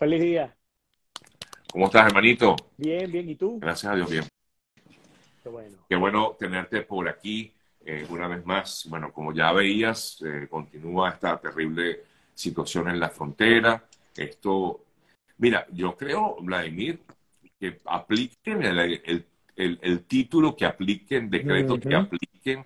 feliz día. ¿Cómo estás, hermanito? Bien, bien, ¿y tú? Gracias a Dios, bien. Qué bueno. Qué bueno tenerte por aquí eh, una vez más. Bueno, como ya veías, eh, continúa esta terrible situación en la frontera. Esto, mira, yo creo, Vladimir, que apliquen el, el, el, título, que apliquen, decretos que apliquen,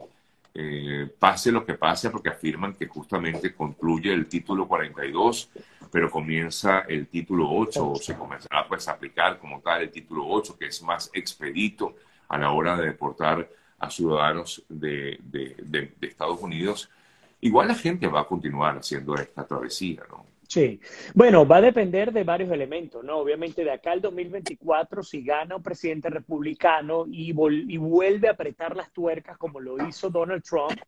eh, pase lo que pase, porque afirman que justamente concluye el título 42, pero comienza el título 8, o se comenzará pues a aplicar como tal el título 8, que es más expedito a la hora de deportar a ciudadanos de, de, Estados Unidos. Igual la gente va a continuar haciendo esta travesía, ¿no? Sí, bueno, va a depender de varios elementos, ¿no? Obviamente de acá al 2024, si gana un presidente republicano y, y, vuelve a apretar las tuercas como lo hizo Donald Trump,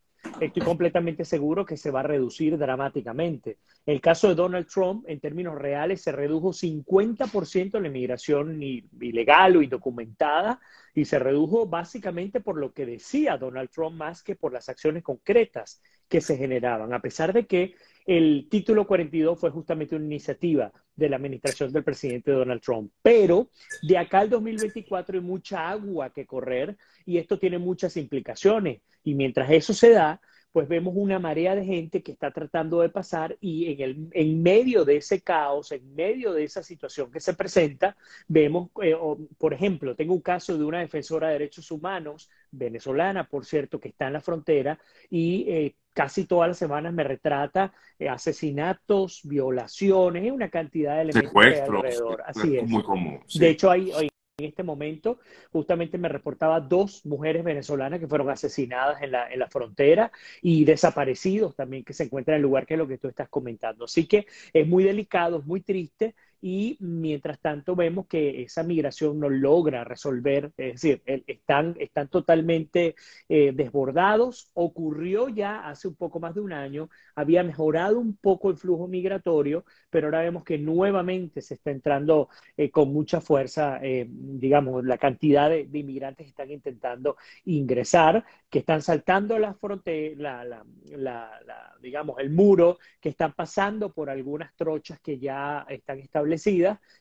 estoy completamente seguro que se va a reducir dramáticamente. El caso de Donald Trump, en términos reales, se redujo 50% la inmigración ilegal o indocumentada y se redujo básicamente por lo que decía Donald Trump más que por las acciones concretas que se generaban, a pesar de que el título 42 fue justamente una iniciativa de la administración del presidente Donald Trump. Pero de acá al 2024 hay mucha agua que correr y esto tiene muchas implicaciones. Y mientras eso se da, pues vemos una marea de gente que está tratando de pasar y en, el, en medio de ese caos, en medio de esa situación que se presenta, vemos, eh, por ejemplo, tengo un caso de una defensora de derechos humanos, venezolana, por cierto, que está en la frontera y eh, casi todas las semanas me retrata eh, asesinatos, violaciones, y una cantidad de elementos Secuestros, alrededor. Así es. Muy común. Sí. De hecho, hay, hay en este momento, justamente me reportaba dos mujeres venezolanas que fueron asesinadas en la, en la frontera y desaparecidos también que se encuentran en el lugar que es lo que tú estás comentando. Así que es muy delicado, es muy triste y mientras tanto vemos que esa migración no logra resolver, es decir, están, están totalmente eh, desbordados. Ocurrió ya hace un poco más de un año, había mejorado un poco el flujo migratorio, pero ahora vemos que nuevamente se está entrando eh, con mucha fuerza, eh, digamos, la cantidad de, de, inmigrantes que están intentando ingresar, que están saltando la frontera, la, la, la, digamos, el muro, que están pasando por algunas trochas que ya están establecidas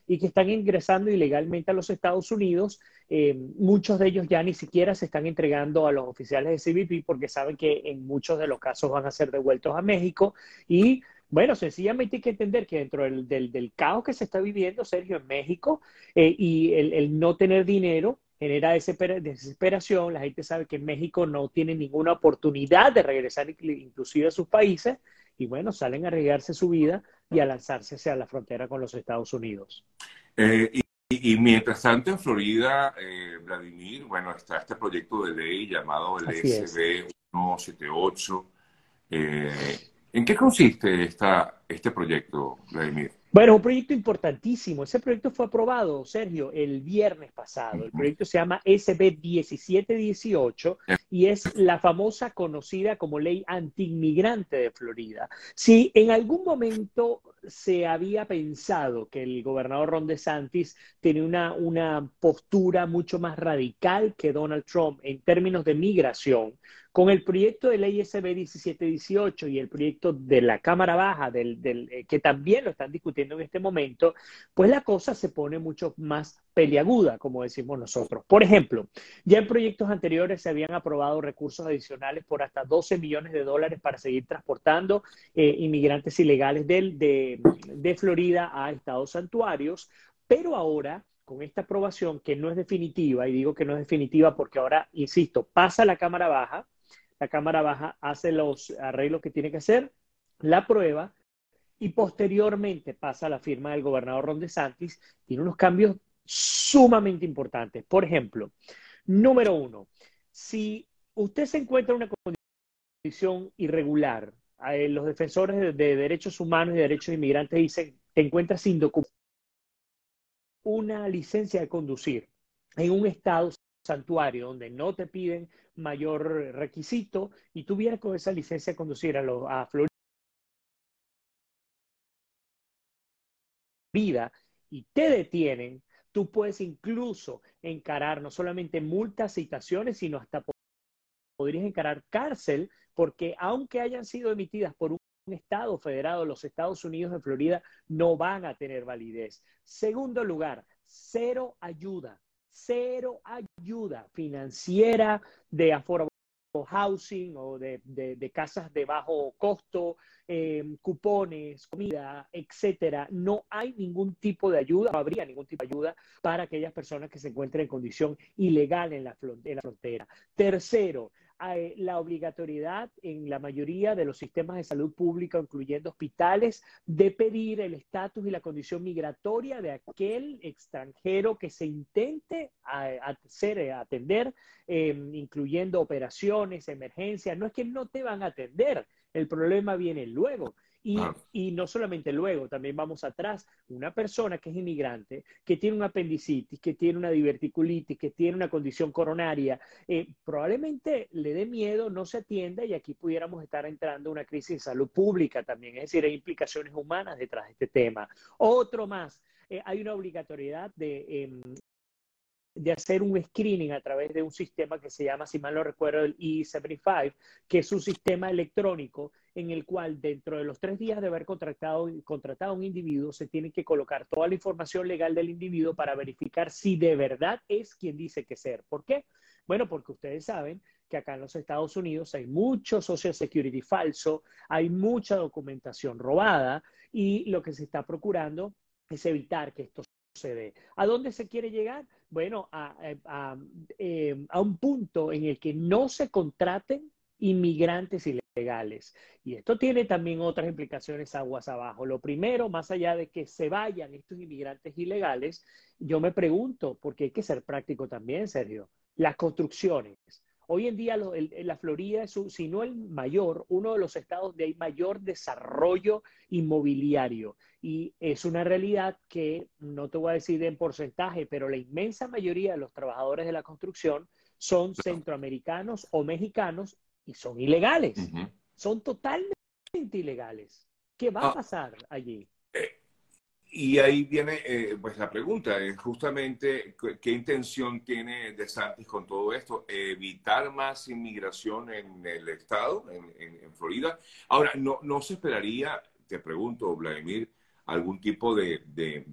y que están ingresando ilegalmente a los Estados Unidos. Eh, muchos de ellos ya ni siquiera se están entregando a los oficiales de CBP porque saben que en muchos de los casos van a ser devueltos a México y bueno, sencillamente hay que entender que dentro del, del, del caos que se está viviendo, Sergio, en México, eh, y el, el, no tener dinero genera desesperación, la gente sabe que en México no tiene ninguna oportunidad de regresar inclusive a sus países, y bueno, salen a arriesgarse su vida y a lanzarse hacia la frontera con los Estados Unidos. Eh, y, y, mientras tanto en Florida, eh, Vladimir, bueno, está este proyecto de ley llamado el SB 178. Eh, ¿En qué consiste esta, este proyecto, Vladimir? Bueno, un proyecto importantísimo. Ese proyecto fue aprobado, Sergio, el viernes pasado. El proyecto se llama SB 1718 y es la famosa conocida como ley antiinmigrante de Florida. Si en algún momento se había pensado que el gobernador Ron DeSantis tenía una, una postura mucho más radical que Donald Trump en términos de migración, con el proyecto de ley SB 1718 y el proyecto de la Cámara Baja, del, del, eh, que también lo están discutiendo en este momento, pues la cosa se pone mucho más peliaguda, como decimos nosotros. Por ejemplo, ya en proyectos anteriores se habían aprobado recursos adicionales por hasta 12 millones de dólares para seguir transportando eh, inmigrantes ilegales de, de, Florida a estados santuarios, pero ahora con esta aprobación que no es definitiva, y digo que no es definitiva porque ahora, insisto, pasa la Cámara Baja, la Cámara Baja hace los arreglos que tiene que hacer, la prueba y posteriormente pasa a la firma del gobernador Ron DeSantis, tiene unos cambios sumamente importantes. Por ejemplo, número uno, si usted se encuentra en una condición irregular, eh, los defensores de, de, derechos humanos y derechos de inmigrantes dicen, te encuentras sin documento, una licencia de conducir en un estado santuario donde no te piden mayor requisito y tú vienes con esa licencia de conducir a, lo, a Florida y te detienen, tú puedes incluso encarar no solamente multas, citaciones, sino hasta podrías encarar cárcel, porque aunque hayan sido emitidas por un estado federado, los Estados Unidos de Florida, no van a tener validez. Segundo lugar, cero ayuda, cero ayuda financiera de affordable housing o de, casas de bajo costo, eh, cupones, comida, etcétera. No hay ningún tipo de ayuda, no habría ningún tipo de ayuda para aquellas personas que se encuentren en condición ilegal en la, en la frontera. Tercero, la obligatoriedad en la mayoría de los sistemas de salud pública, incluyendo hospitales, de pedir el estatus y la condición migratoria de aquel extranjero que se intente hacer, atender, em, incluyendo operaciones, emergencias. No es que no te van a atender, el problema viene luego. Y, no solamente luego, también vamos atrás, una persona que es inmigrante, que tiene un apendicitis, que tiene una diverticulitis, que tiene una condición coronaria, eh, probablemente le dé miedo, no se atienda y aquí pudiéramos estar entrando en una crisis de salud pública también, es decir, hay implicaciones humanas detrás de este tema. Otro más, eh, hay una obligatoriedad de em, de hacer un screening a través de un sistema que se llama, si mal no recuerdo, el E75, que es un sistema electrónico en el cual dentro de los tres días de haber contratado, contratado a un individuo se tiene que colocar toda la información legal del individuo para verificar si de verdad es quien dice que ser. ¿Por qué? Bueno, porque ustedes saben que acá en los Estados Unidos hay mucho social security falso, hay mucha documentación robada y lo que se está procurando es evitar que esto suceda. ¿A dónde se quiere llegar? Bueno, a, a, eh, a un punto en el que no se contraten inmigrantes ilegales. Y esto tiene también otras implicaciones aguas abajo. Lo primero, más allá de que se vayan estos inmigrantes ilegales, yo me pregunto, porque hay que ser práctico también, Sergio, las construcciones. Hoy en día la Florida es, si no el mayor, uno de los estados donde hay mayor desarrollo inmobiliario. Y es una realidad que no te voy a decir en porcentaje, pero la inmensa mayoría de los trabajadores de la construcción son centroamericanos o mexicanos y son ilegales. Son totalmente ilegales. ¿Qué va a ah. pasar allí? Eh, y ahí viene eh, pues la pregunta, es justamente qué intención tiene De Santis con todo esto, evitar más inmigración en el estado, en, Florida. Ahora, no, no se esperaría, te pregunto, Vladimir, algún tipo de, de,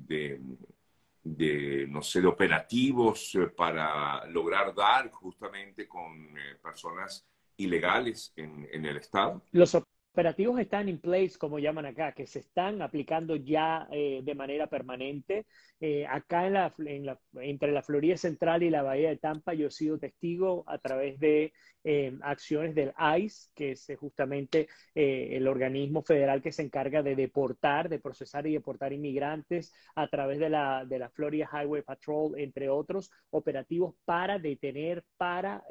de, no sé, de operativos eh, para lograr dar justamente con personas ilegales en, el Estado? Los operativos están en place, como llaman acá, que se están aplicando ya eh, de manera permanente. Eh, acá en la, en la, entre la Florida Central y la Bahía de Tampa, yo he sido testigo a través de eh, acciones del ICE, que es justamente el organismo federal que se encarga de deportar, de procesar y deportar inmigrantes a través de la, de la Florida Highway Patrol, entre otros operativos para detener, para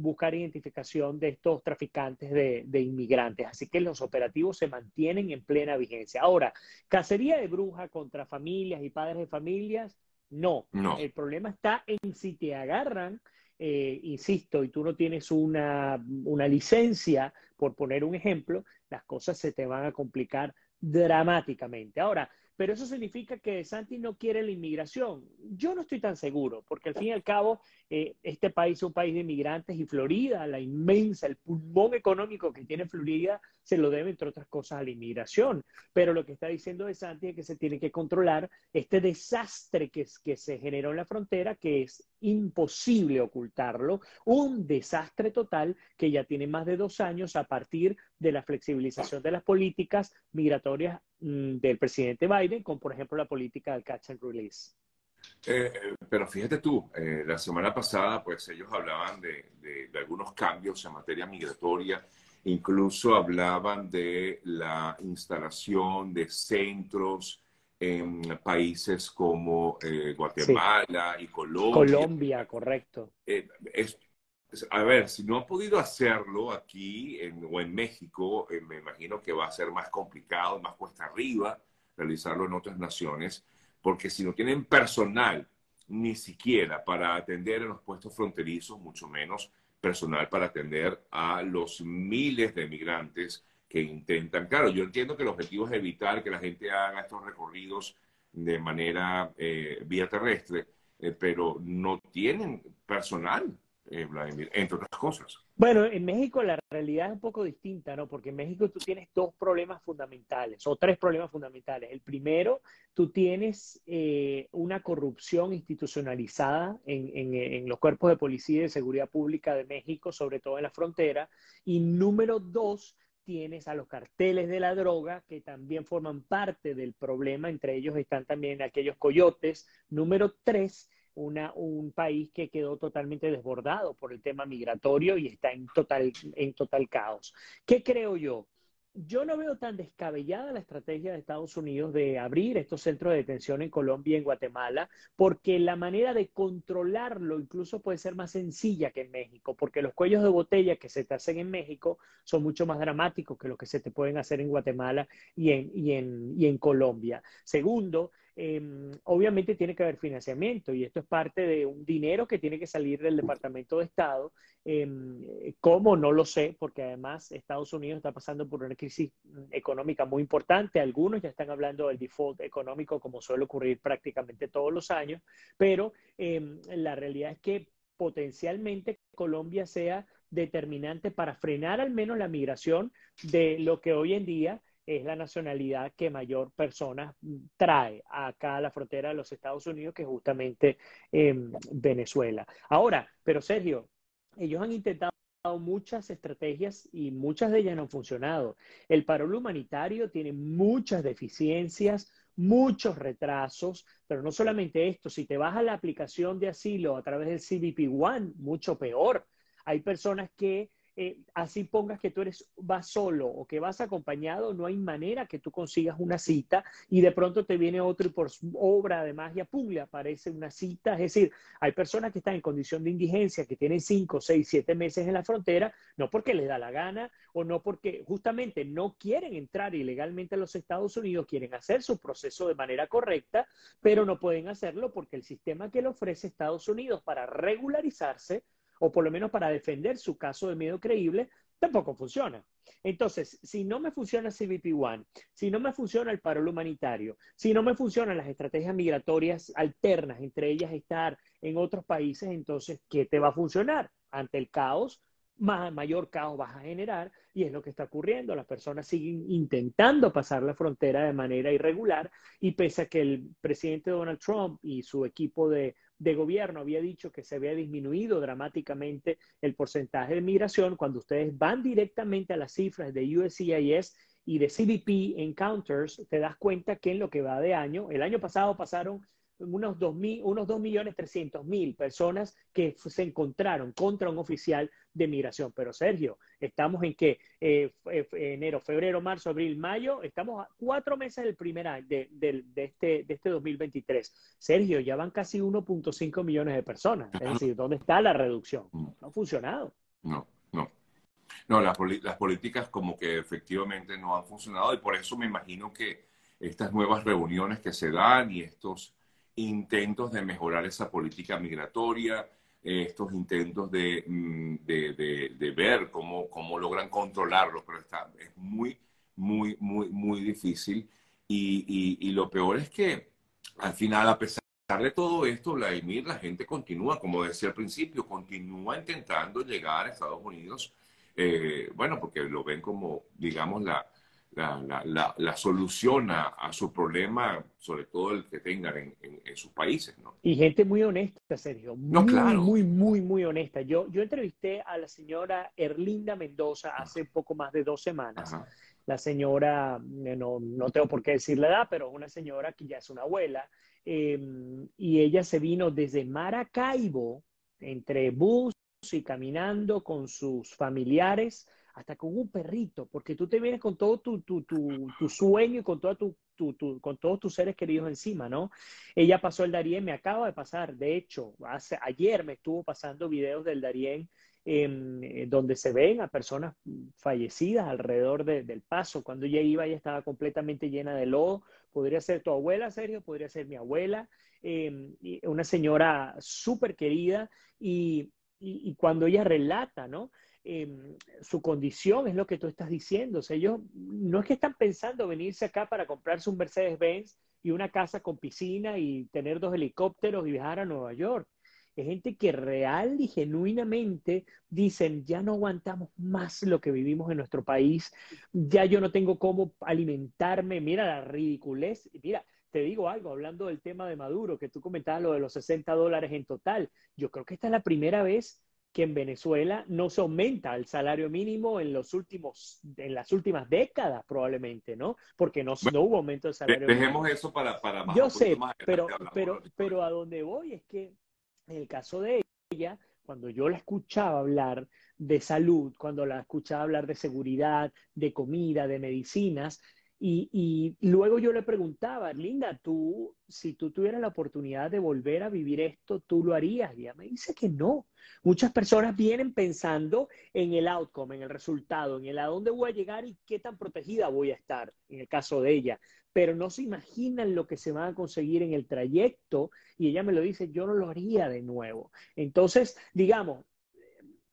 buscar identificación de estos traficantes de, inmigrantes. Así que los operativos se mantienen en plena vigencia. Ahora, cacería de bruja contra familias y padres de familias, no. no. El problema está en si te agarran, eh, insisto, y tú no tienes una, una licencia, por poner un ejemplo, las cosas se te van a complicar dramáticamente. Ahora, pero eso significa que Santi no quiere la inmigración. Yo no estoy tan seguro, porque al fin y al cabo, eh, este país es un país de inmigrantes y Florida, la inmensa, el pulmón económico que tiene Florida, se lo debe, entre otras cosas, a la inmigración. Pero lo que está diciendo de Santi es que se tiene que controlar este desastre que, que se generó en la frontera, que es imposible ocultarlo, un desastre total que ya tiene más de dos años a partir de la flexibilización de las políticas migratorias del presidente Biden, con por ejemplo la política del catch and release. Eh, pero fíjate tú, eh, la semana pasada pues ellos hablaban de, de, algunos cambios en materia migratoria, incluso hablaban de la instalación de centros en países como eh, Guatemala y Colombia. Colombia, correcto. A ver, si no ha podido hacerlo aquí o en México, eh, me imagino que va a ser más complicado, más cuesta arriba realizarlo en otras naciones, porque si no tienen personal ni siquiera para atender en los puestos fronterizos, mucho menos personal para atender a los miles de migrantes que intentan. Claro, yo entiendo que el objetivo es evitar que la gente haga estos recorridos de manera eh, vía terrestre, eh, pero no tienen personal eh, Vladimir, entre otras cosas. Bueno, en México la realidad es un poco distinta, ¿no? Porque en México tú tienes dos problemas fundamentales, o tres problemas fundamentales. El primero, tú tienes eh, una corrupción institucionalizada en, en, en, los cuerpos de policía y de seguridad pública de México, sobre todo en la frontera. Y número dos, tienes a los carteles de la droga que también forman parte del problema, entre ellos están también aquellos coyotes. Número tres, un país que quedó totalmente desbordado por el tema migratorio y está en total, en total caos. ¿Qué creo yo? Yo no veo tan descabellada la estrategia de Estados Unidos de abrir estos centros de detención en Colombia y en Guatemala, porque la manera de controlarlo incluso puede ser más sencilla que en México, porque los cuellos de botella que se te hacen en México son mucho más dramáticos que los que se te pueden hacer en Guatemala y en, y en, y en Colombia. Segundo, eh, obviamente tiene que haber financiamiento y esto es parte de un dinero que tiene que salir del Departamento de Estado. Eh, ¿Cómo? No lo sé, porque además Estados Unidos está pasando por una crisis económica muy importante. Algunos ya están hablando del default económico, como suele ocurrir prácticamente todos los años, pero eh, la realidad es que potencialmente Colombia sea determinante para frenar al menos la migración de lo que hoy en día es la nacionalidad que mayor personas trae acá a la frontera de los Estados Unidos, que es justamente eh, Venezuela. Ahora, pero Sergio, ellos han intentado muchas estrategias y muchas de ellas no han funcionado. El paro humanitario tiene muchas deficiencias, muchos retrasos, pero no solamente esto, si te vas a la aplicación de asilo a través del CBP One, mucho peor. Hay personas que eh, así pongas que tú eres, vas solo o que vas acompañado, no hay manera que tú consigas una cita y de pronto te viene otro y por obra de magia, pum, le aparece una cita. Es decir, hay personas que están en condición de indigencia, que tienen cinco, seis, siete meses en la frontera, no porque les da la gana o no porque justamente no quieren entrar ilegalmente a los Estados Unidos, quieren hacer su proceso de manera correcta, pero no pueden hacerlo porque el sistema que le ofrece Estados Unidos para regularizarse o por lo menos para defender su caso de miedo creíble, tampoco funciona. Entonces, si no me funciona CBP One, si no me funciona el paro humanitario, si no me funcionan las estrategias migratorias alternas, entre ellas estar en otros países, entonces, ¿qué te va a funcionar? Ante el caos, más, mayor caos vas a generar y es lo que está ocurriendo. Las personas siguen intentando pasar la frontera de manera irregular y pese a que el presidente Donald Trump y su equipo de de gobierno había dicho que se había disminuido dramáticamente el porcentaje de migración, cuando ustedes van directamente a las cifras de USCIS y de CBP Encounters, te das cuenta que en lo que va de año, el año pasado pasaron unos 2 unos millones mil personas que se encontraron contra un oficial de migración. Pero Sergio, estamos en que eh, enero, febrero, marzo, abril, mayo, estamos a cuatro meses del primer año de, de, de, este, de este 2023. Sergio, ya van casi 1.5 millones de personas. Es decir, ¿dónde está la reducción? No ha funcionado. No, no. No, las, las políticas como que efectivamente no han funcionado y por eso me imagino que estas nuevas reuniones que se dan y estos intentos de mejorar esa política migratoria, eh, estos intentos de, mm, de, de, ver cómo, cómo logran controlarlo, pero está, es muy, muy, muy, muy difícil. Y, y, y, lo peor es que al final, a pesar de todo esto, Vladimir, la gente continúa, como decía al principio, continúa intentando llegar a Estados Unidos, eh, bueno, porque lo ven como, digamos, la, la, la, la, solución a, a, su problema, sobre todo el que tengan en, en, en, sus países. ¿no? Y gente muy honesta, Sergio. Muy, no, claro. muy, muy, muy honesta. Yo, yo entrevisté a la señora Erlinda Mendoza hace poco más de dos semanas. Ajá. La señora, eh, no, no tengo por qué decir la edad, pero una señora que ya es una abuela. Eh, y ella se vino desde Maracaibo, entre bus y caminando con sus familiares hasta con un perrito, porque tú te vienes con todo tu, tu, tu, sueño y con, toda tu, con todos tus seres queridos encima, ¿no? Ella pasó el Darién, me acaba de pasar, de hecho, hace, ayer me estuvo pasando videos del Darién eh, donde se ven a personas fallecidas alrededor de, del paso. Cuando ella iba, ella estaba completamente llena de lodo. Podría ser tu abuela, Sergio, podría ser mi abuela, eh, una señora súper querida y, y cuando ella relata, ¿no? Eh, su condición es lo que tú estás diciendo. O sea, ellos no es que están pensando venirse acá para comprarse un Mercedes-Benz y una casa con piscina y tener dos helicópteros y viajar a Nueva York. es gente que real y genuinamente dicen, ya no aguantamos más lo que vivimos en nuestro país, ya yo no tengo cómo alimentarme, mira la ridiculez, mira, te digo algo, hablando del tema de Maduro, que tú comentabas lo de los 60 dólares en total, yo creo que esta es la primera vez que en Venezuela no se aumenta el salario mínimo en los últimos, en las últimas décadas probablemente, ¿no? Porque no, no hubo aumento del salario mínimo. Dejemos eso para, para más. Yo sé, pero, pero, pero a donde voy es que en el caso de ella, cuando yo la escuchaba hablar de salud, cuando la escuchaba hablar de seguridad, de comida, de medicinas, y, luego yo le preguntaba, Linda, tú, si tú tuvieras la oportunidad de volver a vivir esto, ¿tú lo harías? Y ella me dice que no. Muchas personas vienen pensando en el outcome, en el resultado, en el a dónde voy a llegar y qué tan protegida voy a estar, en el caso de ella. Pero no se imaginan lo que se van a conseguir en el trayecto y ella me lo dice, yo no lo haría de nuevo. Entonces, digamos,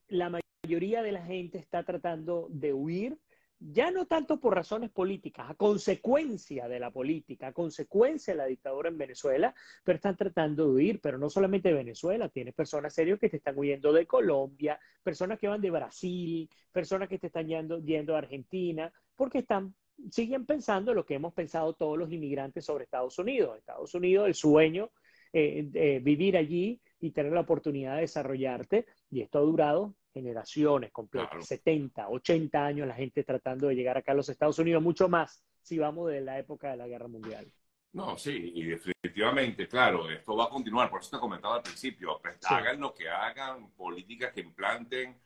la mayoría de la gente está tratando de huir ya no tanto por razones políticas, a consecuencia de la política, a consecuencia de la dictadura en Venezuela, pero están tratando de huir, pero no solamente de Venezuela, tienes personas serias que te están huyendo de Colombia, personas que van de Brasil, personas que te están yendo, yendo a Argentina, porque están, siguen pensando lo que hemos pensado todos los inmigrantes sobre Estados Unidos. Estados Unidos, el sueño, eh, vivir allí y tener la oportunidad de desarrollarte, y esto ha durado generaciones completas, 70, 80 años la gente tratando de llegar acá a los Estados Unidos, mucho más si vamos de la época de la Guerra Mundial. No, sí, y definitivamente, claro, esto va a continuar, por eso te comentaba al principio, pues, hagan lo que hagan, políticas que implanten,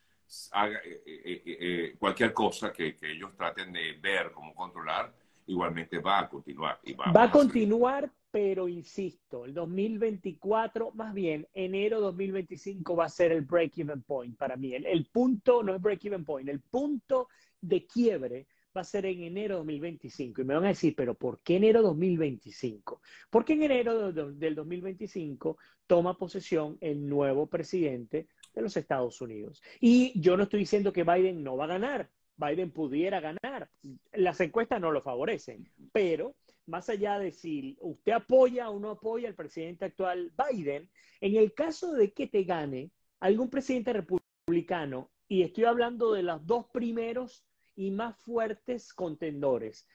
eh, eh, eh, cualquier cosa que, que, ellos traten de ver, cómo controlar, igualmente va a continuar. Y va, va a continuar, pero insisto, el 2024, más bien enero 2025 va a ser el break-even point para mí. El, punto, no es break-even point, el punto de quiebre va a ser en enero 2025. Y me van a decir, pero ¿por qué enero 2025? Porque en enero del 2025 toma posesión el nuevo presidente de los Estados Unidos. Y yo no estoy diciendo que Biden no va a ganar. Biden pudiera ganar. Las encuestas no lo favorecen, pero más allá de si usted apoya o no apoya al presidente actual Biden, en el caso de que te gane algún presidente republicano, y estoy hablando de los dos primeros y más fuertes contendores,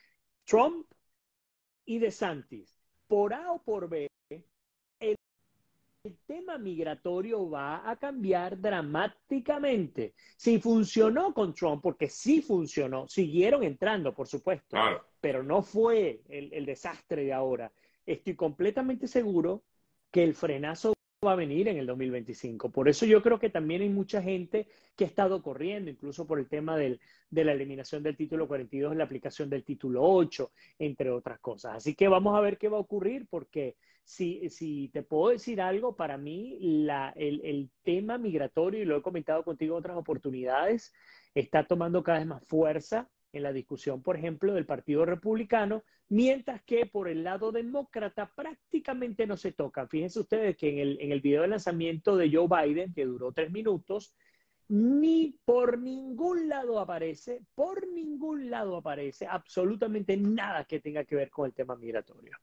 Trump y DeSantis, por A o por B, el tema migratorio va a cambiar dramáticamente. Si funcionó con Trump, porque sí funcionó, siguieron entrando, por supuesto, pero no fue el, el desastre de ahora. Estoy completamente seguro que el frenazo va a venir en el 2025. Por eso yo creo que también hay mucha gente que ha estado corriendo, incluso por el tema del, de la eliminación del título 42 en la aplicación del título 8, entre otras cosas. Así que vamos a ver qué va a ocurrir, porque si, te puedo decir algo, para mí el tema migratorio, y lo he comentado contigo en otras oportunidades, está tomando cada vez más fuerza en la discusión, por ejemplo, del Partido Republicano, mientras que por el lado demócrata prácticamente no se toca. Fíjense ustedes que en el, en el video de lanzamiento de Joe Biden, que duró tres minutos, ni por ningún lado aparece, por ningún lado aparece absolutamente nada que tenga que ver con el tema migratorio.